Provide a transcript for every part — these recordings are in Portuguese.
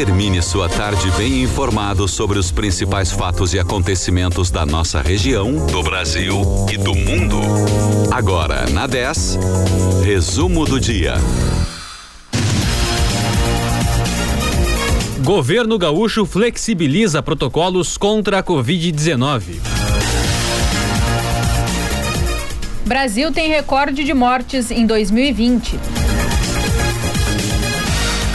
Termine sua tarde bem informado sobre os principais fatos e acontecimentos da nossa região, do Brasil e do mundo. Agora, na 10, resumo do dia. Governo gaúcho flexibiliza protocolos contra a Covid-19. Brasil tem recorde de mortes em 2020.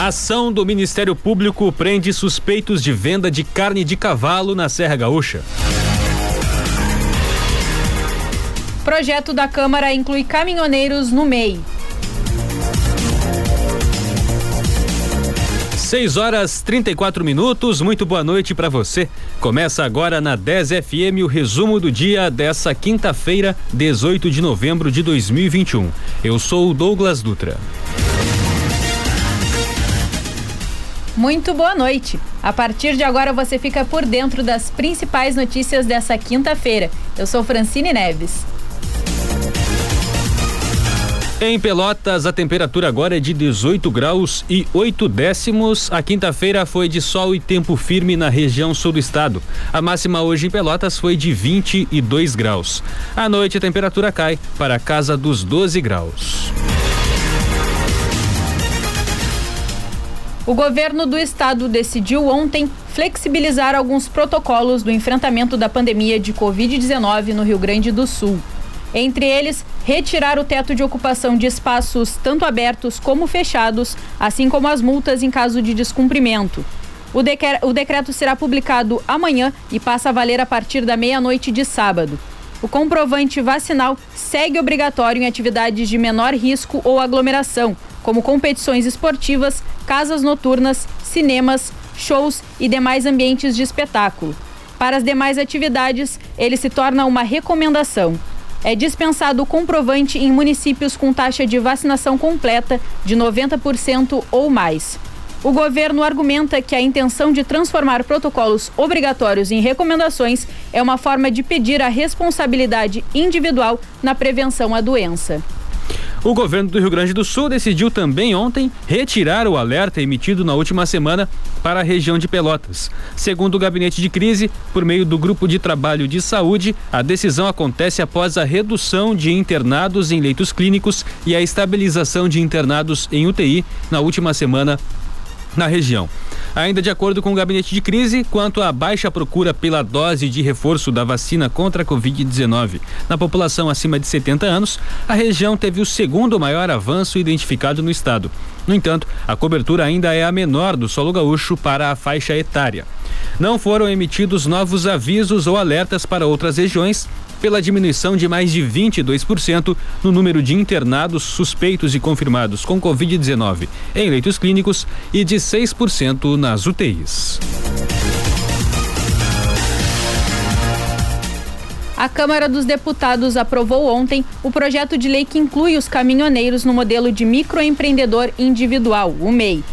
Ação do Ministério Público prende suspeitos de venda de carne de cavalo na Serra Gaúcha. Projeto da Câmara inclui caminhoneiros no MEI. 6 horas 34 minutos, muito boa noite para você. Começa agora na 10 FM o resumo do dia dessa quinta-feira, 18 de novembro de 2021. Eu sou o Douglas Dutra. Muito boa noite. A partir de agora você fica por dentro das principais notícias dessa quinta-feira. Eu sou Francine Neves. Em Pelotas, a temperatura agora é de 18 graus e 8 décimos. A quinta-feira foi de sol e tempo firme na região sul do estado. A máxima hoje em Pelotas foi de 22 graus. À noite, a temperatura cai para a casa dos 12 graus. O governo do estado decidiu ontem flexibilizar alguns protocolos do enfrentamento da pandemia de Covid-19 no Rio Grande do Sul. Entre eles, retirar o teto de ocupação de espaços tanto abertos como fechados, assim como as multas em caso de descumprimento. O, o decreto será publicado amanhã e passa a valer a partir da meia-noite de sábado. O comprovante vacinal segue obrigatório em atividades de menor risco ou aglomeração, como competições esportivas, casas noturnas, cinemas, shows e demais ambientes de espetáculo. Para as demais atividades, ele se torna uma recomendação. É dispensado o comprovante em municípios com taxa de vacinação completa de 90% ou mais. O governo argumenta que a intenção de transformar protocolos obrigatórios em recomendações é uma forma de pedir a responsabilidade individual na prevenção à doença. O governo do Rio Grande do Sul decidiu também ontem retirar o alerta emitido na última semana para a região de Pelotas. Segundo o gabinete de crise, por meio do grupo de trabalho de saúde, a decisão acontece após a redução de internados em leitos clínicos e a estabilização de internados em UTI na última semana na região. Ainda de acordo com o gabinete de crise, quanto à baixa procura pela dose de reforço da vacina contra a Covid-19 na população acima de 70 anos, a região teve o segundo maior avanço identificado no estado. No entanto, a cobertura ainda é a menor do solo gaúcho para a faixa etária. Não foram emitidos novos avisos ou alertas para outras regiões pela diminuição de mais de 22% no número de internados suspeitos e confirmados com Covid-19 em leitos clínicos e de 6% nas UTIs. A Câmara dos Deputados aprovou ontem o projeto de lei que inclui os caminhoneiros no modelo de microempreendedor individual, o MEI.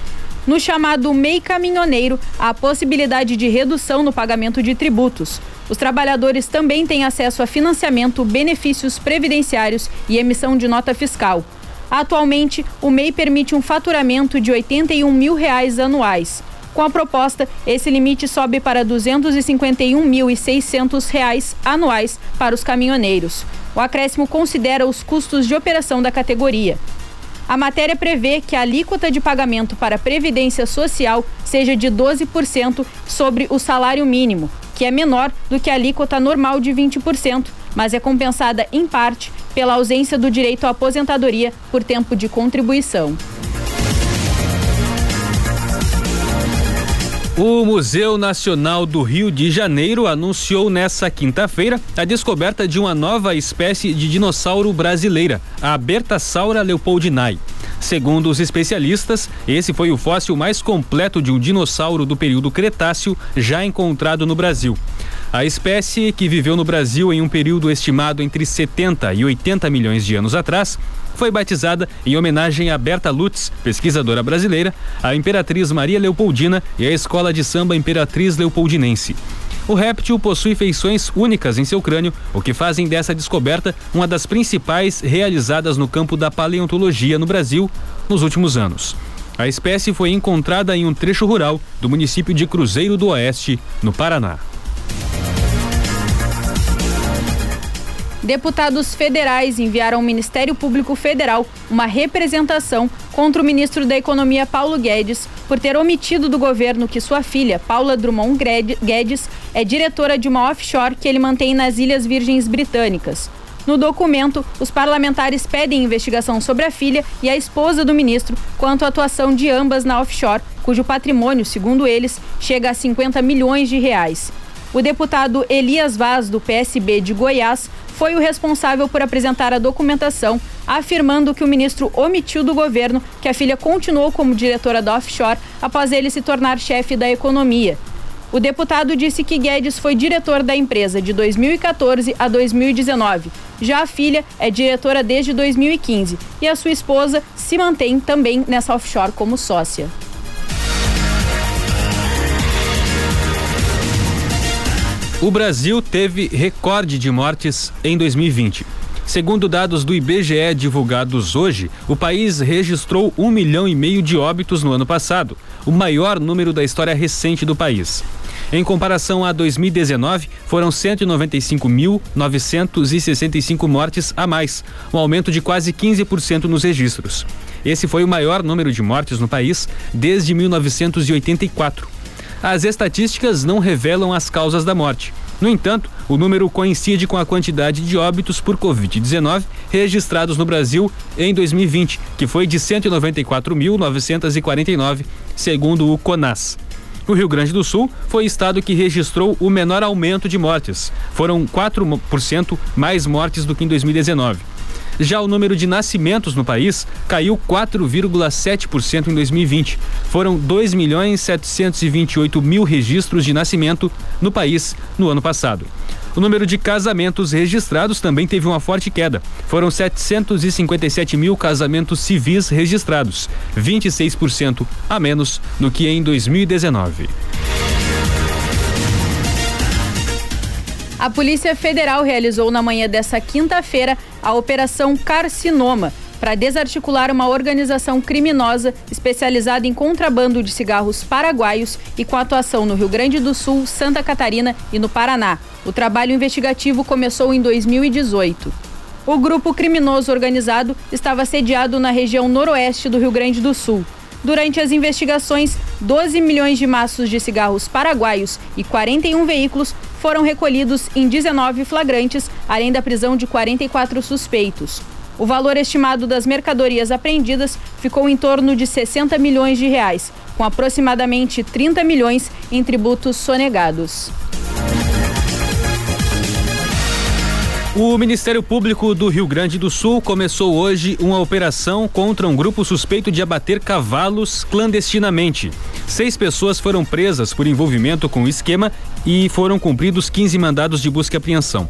No chamado MEI Caminhoneiro, a possibilidade de redução no pagamento de tributos. Os trabalhadores também têm acesso a financiamento, benefícios previdenciários e emissão de nota fiscal. Atualmente, o MEI permite um faturamento de 81 mil reais anuais. Com a proposta, esse limite sobe para R$ 251.600 anuais para os caminhoneiros. O acréscimo considera os custos de operação da categoria. A matéria prevê que a alíquota de pagamento para a Previdência Social seja de 12% sobre o salário mínimo, que é menor do que a alíquota normal de 20%, mas é compensada em parte pela ausência do direito à aposentadoria por tempo de contribuição. O Museu Nacional do Rio de Janeiro anunciou nesta quinta-feira a descoberta de uma nova espécie de dinossauro brasileira, a Bertasaura leopoldinae. Segundo os especialistas, esse foi o fóssil mais completo de um dinossauro do período Cretáceo já encontrado no Brasil. A espécie, que viveu no Brasil em um período estimado entre 70 e 80 milhões de anos atrás, foi batizada em homenagem a Berta Lutz, pesquisadora brasileira, a Imperatriz Maria Leopoldina e a Escola de Samba Imperatriz Leopoldinense. O réptil possui feições únicas em seu crânio, o que fazem dessa descoberta uma das principais realizadas no campo da paleontologia no Brasil nos últimos anos. A espécie foi encontrada em um trecho rural do município de Cruzeiro do Oeste, no Paraná. Deputados federais enviaram ao Ministério Público Federal uma representação contra o ministro da Economia Paulo Guedes por ter omitido do governo que sua filha, Paula Drummond Guedes, é diretora de uma offshore que ele mantém nas Ilhas Virgens Britânicas. No documento, os parlamentares pedem investigação sobre a filha e a esposa do ministro quanto à atuação de ambas na offshore, cujo patrimônio, segundo eles, chega a 50 milhões de reais. O deputado Elias Vaz, do PSB de Goiás, foi o responsável por apresentar a documentação, afirmando que o ministro omitiu do governo que a filha continuou como diretora da offshore após ele se tornar chefe da economia. O deputado disse que Guedes foi diretor da empresa de 2014 a 2019. Já a filha é diretora desde 2015 e a sua esposa se mantém também nessa offshore como sócia. O Brasil teve recorde de mortes em 2020. Segundo dados do IBGE divulgados hoje, o país registrou um milhão e meio de óbitos no ano passado, o maior número da história recente do país. Em comparação a 2019, foram 195.965 mortes a mais, um aumento de quase 15% nos registros. Esse foi o maior número de mortes no país desde 1984 as estatísticas não revelam as causas da morte. No entanto, o número coincide com a quantidade de óbitos por Covid-19 registrados no Brasil em 2020, que foi de 194.949, segundo o CONAS. O Rio Grande do Sul foi o estado que registrou o menor aumento de mortes. Foram 4% mais mortes do que em 2019. Já o número de nascimentos no país caiu 4,7% em 2020. Foram 2 milhões 728 mil registros de nascimento no país no ano passado. O número de casamentos registrados também teve uma forte queda. Foram 757 mil casamentos civis registrados, 26% a menos do que em 2019. A Polícia Federal realizou na manhã dessa quinta-feira a Operação Carcinoma para desarticular uma organização criminosa especializada em contrabando de cigarros paraguaios e com atuação no Rio Grande do Sul, Santa Catarina e no Paraná. O trabalho investigativo começou em 2018. O grupo criminoso organizado estava sediado na região noroeste do Rio Grande do Sul. Durante as investigações, 12 milhões de maços de cigarros paraguaios e 41 veículos foram recolhidos em 19 flagrantes, além da prisão de 44 suspeitos. O valor estimado das mercadorias apreendidas ficou em torno de 60 milhões de reais, com aproximadamente 30 milhões em tributos sonegados. O Ministério Público do Rio Grande do Sul começou hoje uma operação contra um grupo suspeito de abater cavalos clandestinamente. Seis pessoas foram presas por envolvimento com o esquema e foram cumpridos 15 mandados de busca e apreensão.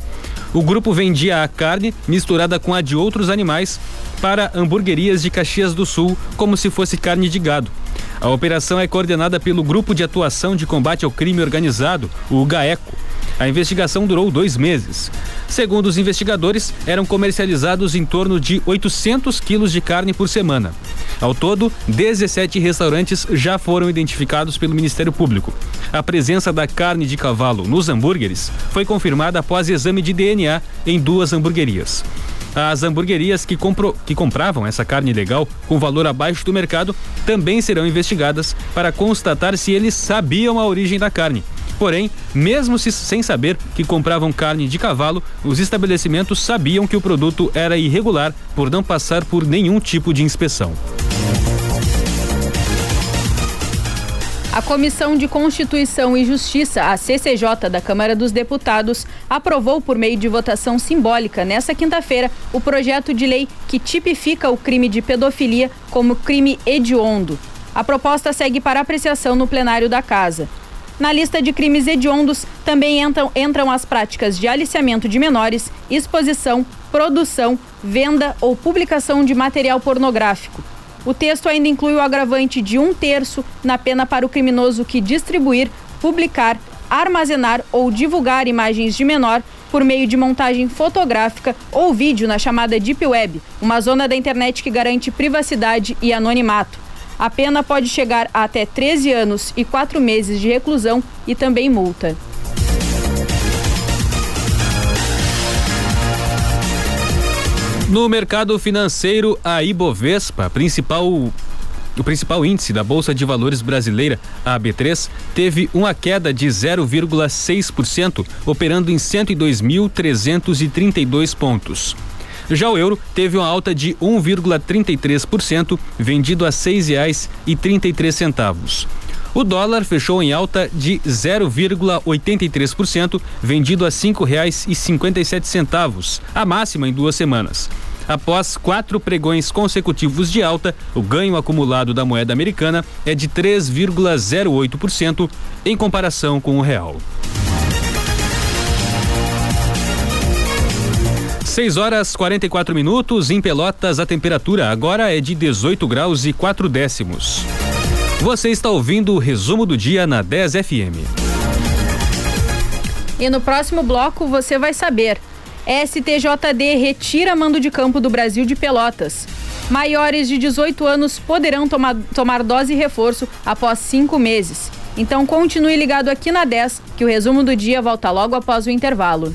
O grupo vendia a carne misturada com a de outros animais para hamburguerias de Caxias do Sul, como se fosse carne de gado. A operação é coordenada pelo Grupo de Atuação de Combate ao Crime Organizado, o GAECO. A investigação durou dois meses. Segundo os investigadores, eram comercializados em torno de 800 quilos de carne por semana. Ao todo, 17 restaurantes já foram identificados pelo Ministério Público. A presença da carne de cavalo nos hambúrgueres foi confirmada após exame de DNA em duas hamburguerias. As hamburguerias que, compro, que compravam essa carne ilegal com valor abaixo do mercado também serão investigadas para constatar se eles sabiam a origem da carne Porém, mesmo se, sem saber que compravam carne de cavalo, os estabelecimentos sabiam que o produto era irregular por não passar por nenhum tipo de inspeção. A Comissão de Constituição e Justiça, a CCJ da Câmara dos Deputados, aprovou por meio de votação simbólica nesta quinta-feira o projeto de lei que tipifica o crime de pedofilia como crime hediondo. A proposta segue para apreciação no plenário da Casa. Na lista de crimes hediondos também entram, entram as práticas de aliciamento de menores, exposição, produção, venda ou publicação de material pornográfico. O texto ainda inclui o agravante de um terço na pena para o criminoso que distribuir, publicar, armazenar ou divulgar imagens de menor por meio de montagem fotográfica ou vídeo na chamada Deep Web, uma zona da internet que garante privacidade e anonimato. A pena pode chegar a até 13 anos e 4 meses de reclusão e também multa. No mercado financeiro, a Ibovespa, principal o principal índice da Bolsa de Valores brasileira, a AB3, teve uma queda de 0,6%, operando em 102.332 pontos. Já o euro teve uma alta de 1,33%, vendido a R$ 6,33. O dólar fechou em alta de 0,83%, vendido a R$ 5,57, a máxima em duas semanas. Após quatro pregões consecutivos de alta, o ganho acumulado da moeda americana é de 3,08% em comparação com o real. 6 horas 44 minutos em Pelotas, a temperatura agora é de 18 graus e 4 décimos. Você está ouvindo o resumo do dia na 10 FM. E no próximo bloco você vai saber. STJD retira mando de campo do Brasil de Pelotas. Maiores de 18 anos poderão tomar, tomar dose reforço após cinco meses. Então continue ligado aqui na 10, que o resumo do dia volta logo após o intervalo.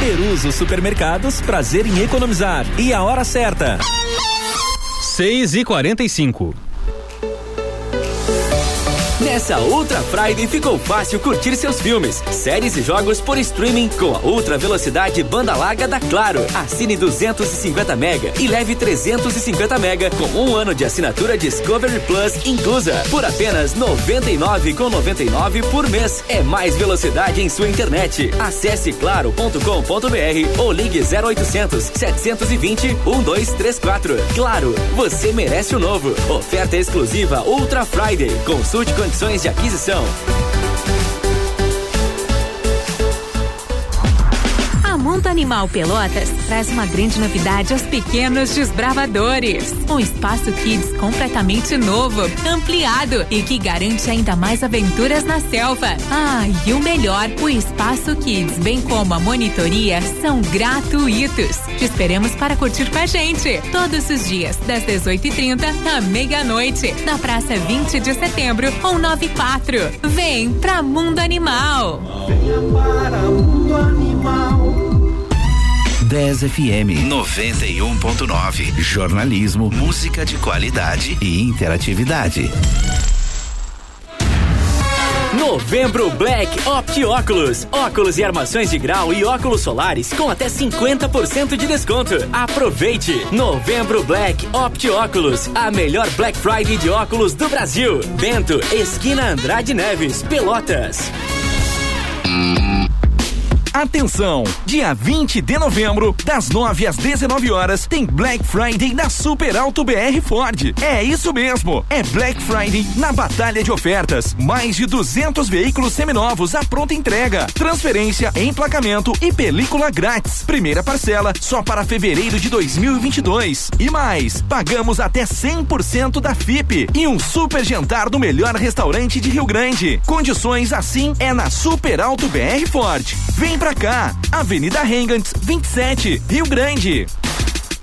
Peruso Supermercados, prazer em economizar. E a hora certa. 6 e 45 Nessa Ultra Friday ficou fácil curtir seus filmes, séries e jogos por streaming com a ultra velocidade banda larga da Claro. Assine 250 mega e leve 350 mega com um ano de assinatura Discovery Plus inclusa por apenas 99 com 99 por mês. É mais velocidade em sua internet. Acesse claro.com.br ou ligue 0800 720 1234. Claro, você merece o novo. Oferta exclusiva Ultra Friday. Consulte condições condições de aquisição. Animal Pelotas traz uma grande novidade aos pequenos desbravadores. Um espaço kids completamente novo, ampliado e que garante ainda mais aventuras na selva. Ah, e o melhor, o espaço kids, bem como a monitoria, são gratuitos. Te esperamos para curtir com a gente todos os dias, das 18h30 à meia-noite, na Praça 20 de Setembro ou 94. Vem pra Mundo Animal. Venha para Mundo Animal. 10 FM 91.9. Jornalismo, música de qualidade e interatividade. Novembro Black Opt Óculos. Óculos e armações de grau e óculos solares com até 50% de desconto. Aproveite! Novembro Black Opt Óculos. A melhor Black Friday de óculos do Brasil. Bento, esquina Andrade Neves, Pelotas. Atenção! Dia 20 de novembro, das 9 às 19 horas, tem Black Friday na Super Alto BR Ford. É isso mesmo, é Black Friday na Batalha de Ofertas. Mais de 200 veículos seminovos à pronta entrega, transferência, emplacamento e película grátis. Primeira parcela só para fevereiro de 2022. E mais, pagamos até 100% da FIP e um super jantar do melhor restaurante de Rio Grande. Condições assim é na Super Alto BR Ford. Vem pra cá. Avenida Rengants, 27, Rio Grande.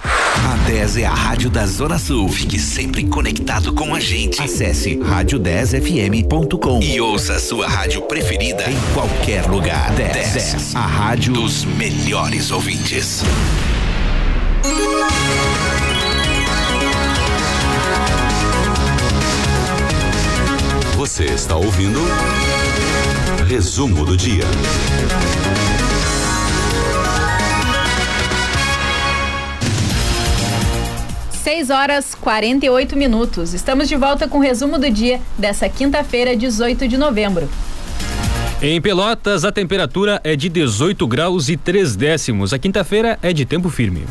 A 10 é a rádio da Zona Sul. Fique sempre conectado com a gente. Acesse rádio10fm.com e ouça a sua rádio preferida em qualquer lugar. 10, 10, 10 a rádio dos melhores ouvintes. Você está ouvindo Resumo do dia. 6 horas 48 minutos. Estamos de volta com o resumo do dia dessa quinta-feira, 18 de novembro. Em Pelotas, a temperatura é de 18 graus e 3 décimos. A quinta-feira é de tempo firme.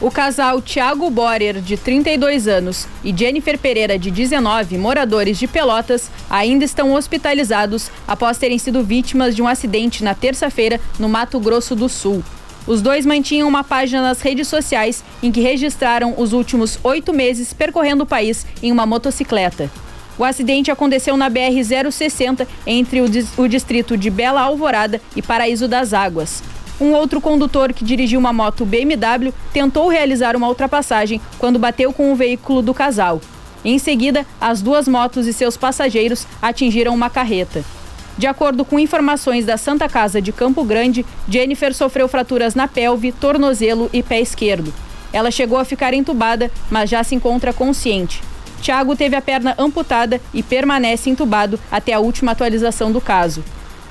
O casal Tiago Borer, de 32 anos, e Jennifer Pereira, de 19, moradores de Pelotas, ainda estão hospitalizados após terem sido vítimas de um acidente na terça-feira no Mato Grosso do Sul. Os dois mantinham uma página nas redes sociais em que registraram os últimos oito meses percorrendo o país em uma motocicleta. O acidente aconteceu na BR-060 entre o, distrito de Bela Alvorada e Paraíso das Águas. Um outro condutor que dirigiu uma moto BMW tentou realizar uma ultrapassagem quando bateu com o veículo do casal. Em seguida, as duas motos e seus passageiros atingiram uma carreta. De acordo com informações da Santa Casa de Campo Grande, Jennifer sofreu fraturas na pelve, tornozelo e pé esquerdo. Ela chegou a ficar entubada, mas já se encontra consciente. Tiago teve a perna amputada e permanece entubado até a última atualização do caso.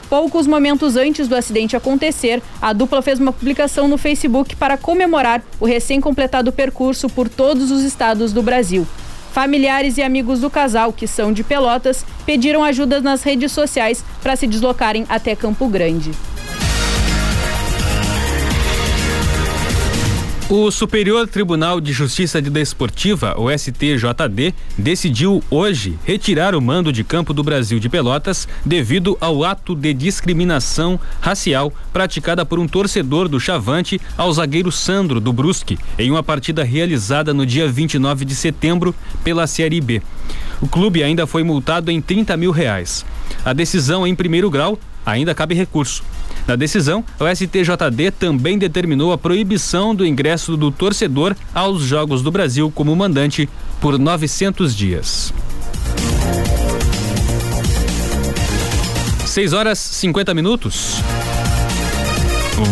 Poucos momentos antes do acidente acontecer, a dupla fez uma publicação no Facebook para comemorar o recém-completado percurso por todos os estados do Brasil. Familiares e amigos do casal, que são de Pelotas, pediram ajuda nas redes sociais para se deslocarem até Campo Grande. O Superior Tribunal de Justiça de Desportiva, o STJD, decidiu hoje retirar o mando de campo do Brasil de Pelotas devido ao ato de discriminação racial praticada por um torcedor do Chavante ao zagueiro Sandro do Brusque em uma partida realizada no dia 29 de setembro pela Série B. O clube ainda foi multado em 30 mil reais. A decisão em primeiro grau ainda cabe recurso. Na decisão, o STJD também determinou a proibição do ingresso do torcedor aos Jogos do Brasil como mandante por 900 dias. 6 horas 50 minutos.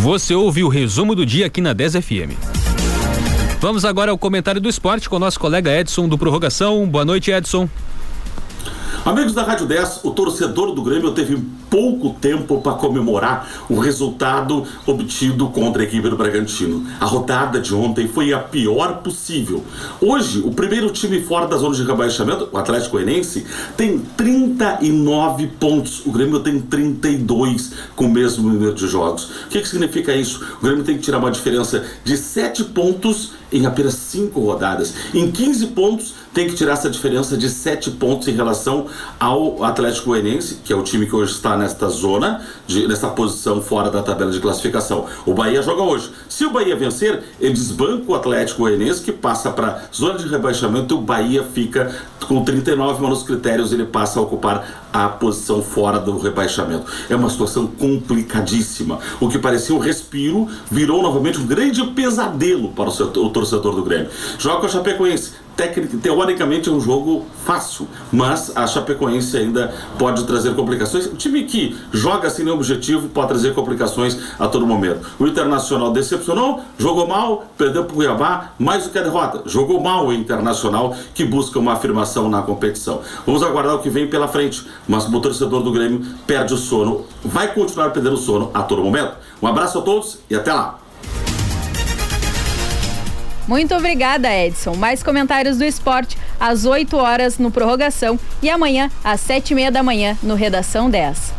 Você ouve o resumo do dia aqui na 10 FM. Vamos agora ao comentário do esporte com o nosso colega Edson do Prorrogação. Boa noite, Edson. Amigos da Rádio 10, o torcedor do Grêmio teve pouco tempo para comemorar o resultado obtido contra a equipe do Bragantino. A rodada de ontem foi a pior possível. Hoje, o primeiro time fora da zona de rebaixamento, o Atlético Goianiense, tem 39 pontos. O Grêmio tem 32 com o mesmo número de jogos. O que, que significa isso? O Grêmio tem que tirar uma diferença de 7 pontos em apenas 5 rodadas. Em 15 pontos, tem que tirar essa diferença de 7 pontos em relação ao Atlético Goianiense, que é o time que hoje está nesta zona, de, nessa posição fora da tabela de classificação. O Bahia joga hoje. Se o Bahia vencer, ele desbanca o Atlético Goianiense, que passa para zona de rebaixamento e o Bahia fica com 39, mas nos critérios ele passa a ocupar a posição fora do rebaixamento. É uma situação complicadíssima. O que parecia um respiro virou novamente um grande pesadelo para o, setor, o torcedor do Grêmio. Joga com a Chapecoense teoricamente é um jogo fácil, mas a Chapecoense ainda pode trazer complicações. O time que joga sem nenhum objetivo pode trazer complicações a todo momento. O Internacional decepcionou, jogou mal, perdeu para o Cuiabá, mais do que a derrota. Jogou mal o Internacional, que busca uma afirmação na competição. Vamos aguardar o que vem pela frente, mas o torcedor do Grêmio perde o sono, vai continuar perdendo o sono a todo momento. Um abraço a todos e até lá! Muito obrigada, Edson. Mais comentários do esporte às 8 horas no Prorrogação e amanhã às 7 e meia da manhã no Redação 10.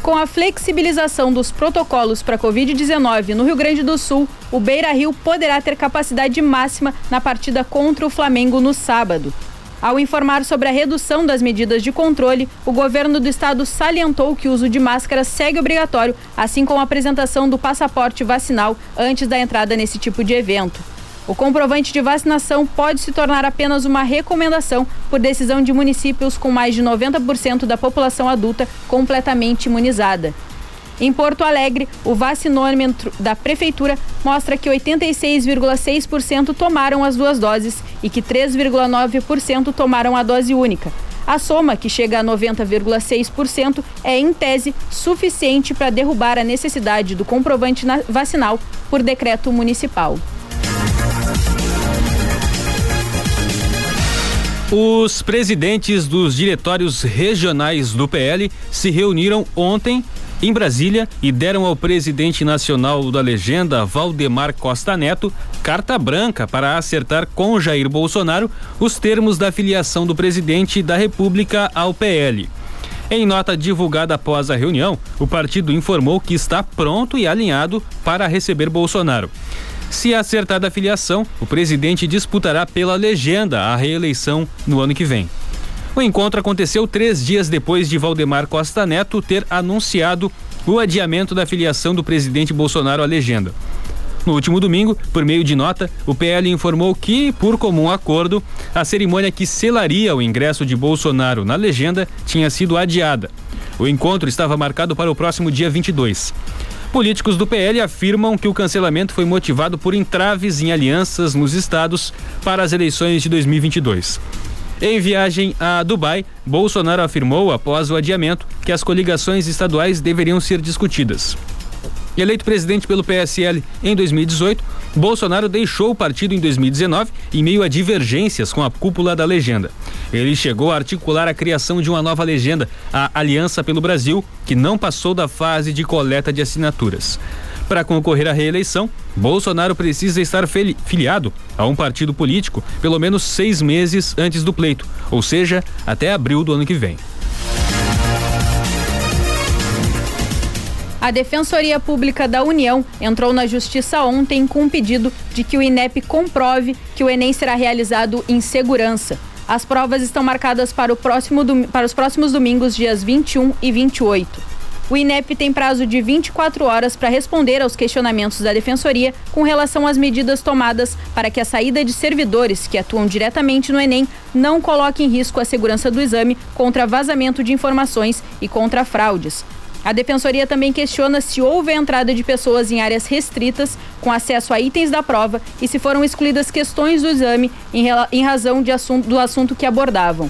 Com a flexibilização dos protocolos para Covid-19 no Rio Grande do Sul, o Beira Rio poderá ter capacidade máxima na partida contra o Flamengo no sábado. Ao informar sobre a redução das medidas de controle, o governo do estado salientou que o uso de máscara segue obrigatório, assim como a apresentação do passaporte vacinal antes da entrada nesse tipo de evento. O comprovante de vacinação pode se tornar apenas uma recomendação por decisão de municípios com mais de 90% da população adulta completamente imunizada. Em Porto Alegre, o vacinômetro da Prefeitura mostra que 86,6% tomaram as duas doses e que 3,9% tomaram a dose única. A soma, que chega a 90,6%, é, em tese, suficiente para derrubar a necessidade do comprovante vacinal por decreto municipal. Os presidentes dos diretórios regionais do PL se reuniram ontem em Brasília e deram ao presidente nacional da legenda, Valdemar Costa Neto, carta branca para acertar com Jair Bolsonaro os termos da filiação do presidente da República ao PL. Em nota divulgada após a reunião, o partido informou que está pronto e alinhado para receber Bolsonaro. Se acertar a filiação, o presidente disputará pela legenda a reeleição no ano que vem. O encontro aconteceu três dias depois de Valdemar Costa Neto ter anunciado o adiamento da filiação do presidente Bolsonaro à legenda. No último domingo, por meio de nota, o PL informou que, por comum acordo, a cerimônia que selaria o ingresso de Bolsonaro na legenda tinha sido adiada. O encontro estava marcado para o próximo dia 22. Políticos do PL afirmam que o cancelamento foi motivado por entraves em alianças nos estados para as eleições de 2022. Em viagem a Dubai, Bolsonaro afirmou, após o adiamento, que as coligações estaduais deveriam ser discutidas. Eleito presidente pelo PSL em 2018, Bolsonaro deixou o partido em 2019 em meio a divergências com a cúpula da legenda. Ele chegou a articular a criação de uma nova legenda, a Aliança pelo Brasil, que não passou da fase de coleta de assinaturas. Para concorrer à reeleição, Bolsonaro precisa estar filiado a um partido político pelo menos seis meses antes do pleito, ou seja, até abril do ano que vem. A Defensoria Pública da União entrou na Justiça ontem com um pedido de que o INEP comprove que o Enem será realizado em segurança. As provas estão marcadas para, próximo, para os próximos domingos, dias 21 e 28. O INEP tem prazo de 24 horas para responder aos questionamentos da Defensoria com relação às medidas tomadas para que a saída de servidores que atuam diretamente no Enem não coloque em risco a segurança do exame contra vazamento de informações e contra fraudes. A Defensoria também questiona se houve a entrada de pessoas em áreas restritas com acesso a itens da prova e se foram excluídas questões do exame em, razão assunto, do assunto que abordavam.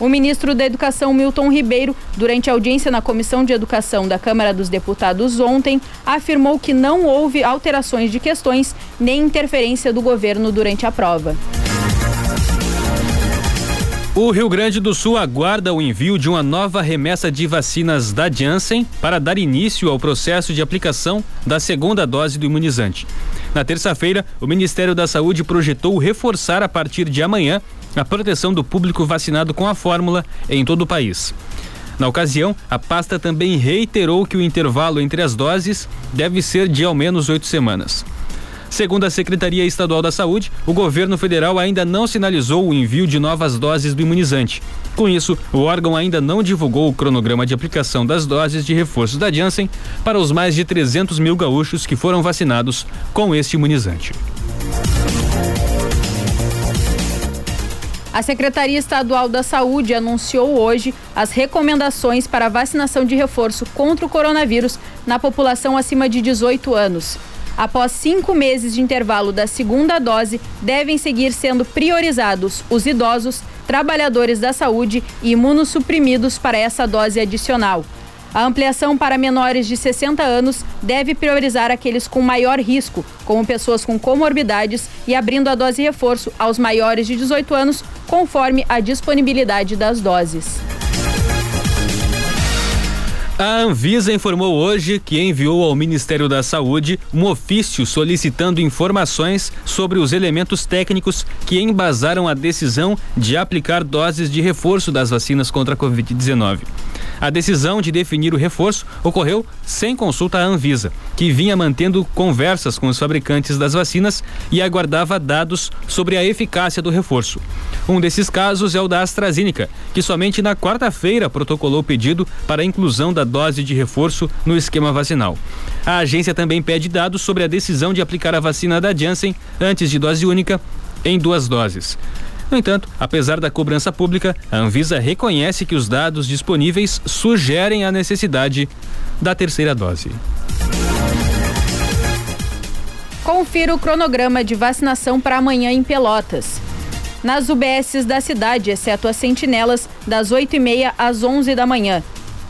O ministro da Educação, Milton Ribeiro, durante a audiência na Comissão de Educação da Câmara dos Deputados ontem, afirmou que não houve alterações de questões nem interferência do governo durante a prova. O Rio Grande do Sul aguarda o envio de uma nova remessa de vacinas da Janssen para dar início ao processo de aplicação da segunda dose do imunizante. Na terça-feira, o Ministério da Saúde projetou reforçar a partir de amanhã a proteção do público vacinado com a fórmula em todo o país. Na ocasião, a pasta também reiterou que o intervalo entre as doses deve ser de ao menos oito semanas. Segundo a Secretaria Estadual da Saúde, o governo federal ainda não sinalizou o envio de novas doses do imunizante. Com isso, o órgão ainda não divulgou o cronograma de aplicação das doses de reforço da Janssen para os mais de 300 mil gaúchos que foram vacinados com este imunizante. A Secretaria Estadual da Saúde anunciou hoje as recomendações para a vacinação de reforço contra o coronavírus na população acima de 18 anos após cinco meses de intervalo da segunda dose, devem seguir sendo priorizados os idosos, trabalhadores da saúde e imunossuprimidos para essa dose adicional. A ampliação para menores de 60 anos deve priorizar aqueles com maior risco, como pessoas com comorbidades, e abrindo a dose reforço aos maiores de 18 anos, conforme a disponibilidade das doses. A Anvisa informou hoje que enviou ao Ministério da Saúde um ofício solicitando informações sobre os elementos técnicos que embasaram a decisão de aplicar doses de reforço das vacinas contra a Covid-19. A decisão de definir o reforço ocorreu sem consulta à Anvisa, que vinha mantendo conversas com os fabricantes das vacinas e aguardava dados sobre a eficácia do reforço. Um desses casos é o da AstraZeneca, que somente na quarta-feira protocolou o pedido para a inclusão da dose de reforço no esquema vacinal. A agência também pede dados sobre a decisão de aplicar a vacina da Janssen antes de dose única em duas doses. No entanto, apesar da cobrança pública, a Anvisa reconhece que os dados disponíveis sugerem a necessidade da terceira dose. Confira o cronograma de vacinação para amanhã em Pelotas. Nas UBSs da cidade, exceto as sentinelas, das 8h30 às 11 da manhã.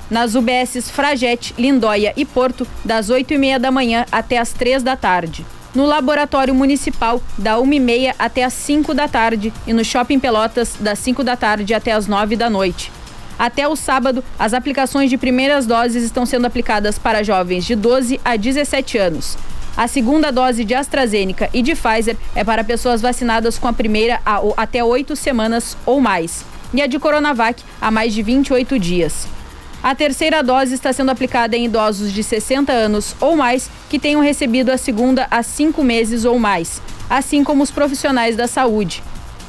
Nas UBSs Fragete, Lindóia e Porto, das 8h30 da manhã até as 3 da tarde no Laboratório Municipal, da 1h30 até as 5 da tarde, e no Shopping Pelotas, das 5 da tarde até as 9 da noite. Até o sábado, as aplicações de primeiras doses estão sendo aplicadas para jovens de 12 a 17 anos. A segunda dose de AstraZeneca e de Pfizer é para pessoas vacinadas com a primeira a, até oito semanas ou mais. E a de Coronavac há mais de 28 dias. A terceira dose está sendo aplicada em idosos de 60 anos ou mais que tenham recebido a segunda há cinco meses ou mais, assim como os profissionais da saúde.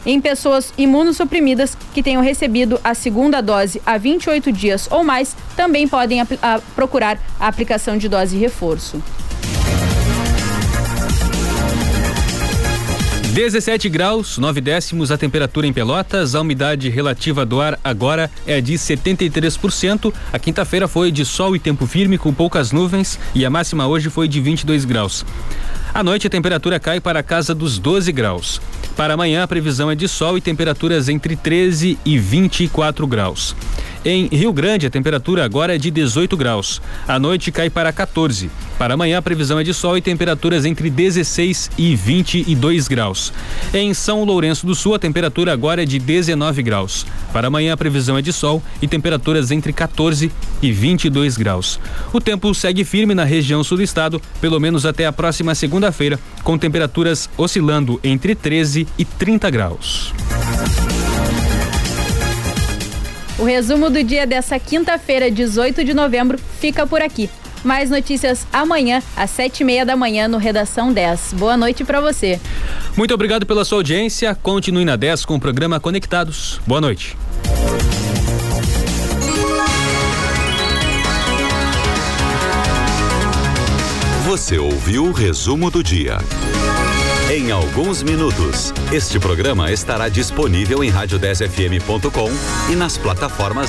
Em pessoas imunossuprimidas que tenham recebido a segunda dose há 28 dias ou mais, também podem a, procurar a aplicação de dose reforço. 17 graus, 9 décimos a temperatura em Pelotas, a umidade relativa do ar agora é de 73%. A quinta-feira foi de sol e tempo firme com poucas nuvens e a máxima hoje foi de 22 graus. À noite a temperatura cai para a casa dos 12 graus. Para amanhã a previsão é de sol e temperaturas entre 13 e 24 graus. Em Rio Grande, a temperatura agora é de 18 graus. À noite cai para 14. Para amanhã, a previsão é de sol e temperaturas entre 16 e 22 graus. Em São Lourenço do Sul, a temperatura agora é de 19 graus. Para amanhã, a previsão é de sol e temperaturas entre 14 e 22 graus. O tempo segue firme na região sul do estado, pelo menos até a próxima segunda-feira, com temperaturas oscilando entre 13 e 30 graus. O resumo do dia dessa quinta-feira, 18 de novembro, fica por aqui. Mais notícias amanhã, às sete e meia da manhã, no Redação 10. Boa noite para você. Muito obrigado pela sua audiência. Continue na 10 com o programa Conectados. Boa noite. Você ouviu o resumo do dia. Em alguns minutos, este programa estará disponível em rádio10fm.com e nas plataformas